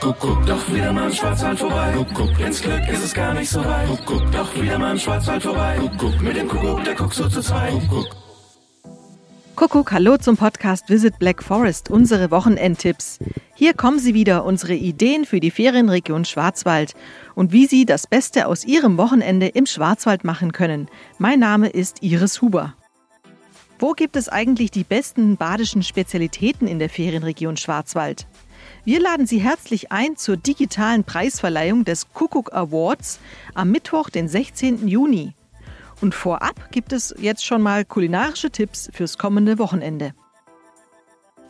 Kuckuck, doch wieder mal im Schwarzwald vorbei. Kuckuck, ins Glück ist es gar nicht so weit. Kuckuck, doch wieder mal im Schwarzwald vorbei. Kuckuck, mit dem Kuckuck, der guckt so zu zweit. Kuckuck. Kuckuck, hallo zum Podcast Visit Black Forest, unsere Wochenendtipps. Hier kommen Sie wieder, unsere Ideen für die Ferienregion Schwarzwald und wie Sie das Beste aus Ihrem Wochenende im Schwarzwald machen können. Mein Name ist Iris Huber. Wo gibt es eigentlich die besten badischen Spezialitäten in der Ferienregion Schwarzwald? Wir laden Sie herzlich ein zur digitalen Preisverleihung des Kuckuck Awards am Mittwoch, den 16. Juni. Und vorab gibt es jetzt schon mal kulinarische Tipps fürs kommende Wochenende.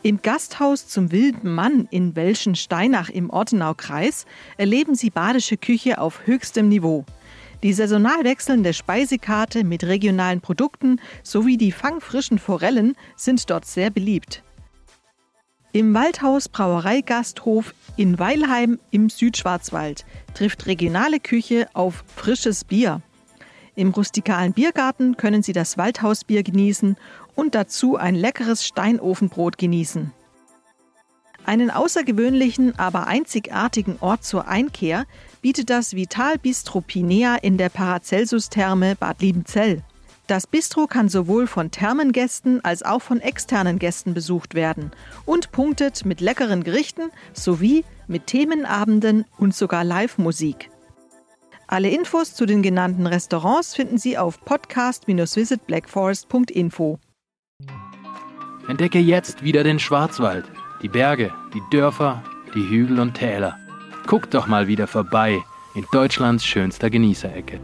Im Gasthaus zum Wilden Mann in Welschensteinach im Ortenaukreis erleben Sie badische Küche auf höchstem Niveau. Die saisonal wechselnde Speisekarte mit regionalen Produkten sowie die fangfrischen Forellen sind dort sehr beliebt. Im Waldhaus Brauereigasthof in Weilheim im Südschwarzwald trifft regionale Küche auf frisches Bier. Im rustikalen Biergarten können Sie das Waldhausbier genießen und dazu ein leckeres Steinofenbrot genießen. Einen außergewöhnlichen, aber einzigartigen Ort zur Einkehr bietet das Vital Bistro Pinea in der Paracelsus-Therme Bad Liebenzell. Das Bistro kann sowohl von Thermengästen als auch von externen Gästen besucht werden und punktet mit leckeren Gerichten sowie mit Themenabenden und sogar Live-Musik. Alle Infos zu den genannten Restaurants finden Sie auf podcast-visitblackforest.info. Entdecke jetzt wieder den Schwarzwald, die Berge, die Dörfer, die Hügel und Täler. Guck doch mal wieder vorbei in Deutschlands schönster Genießerecke.